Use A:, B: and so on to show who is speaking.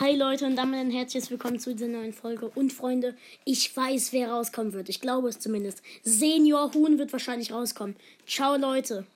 A: Hi Leute und damit ein herzliches Willkommen zu dieser neuen Folge. Und Freunde, ich weiß, wer rauskommen wird. Ich glaube es zumindest. Senior Huhn wird wahrscheinlich rauskommen. Ciao Leute.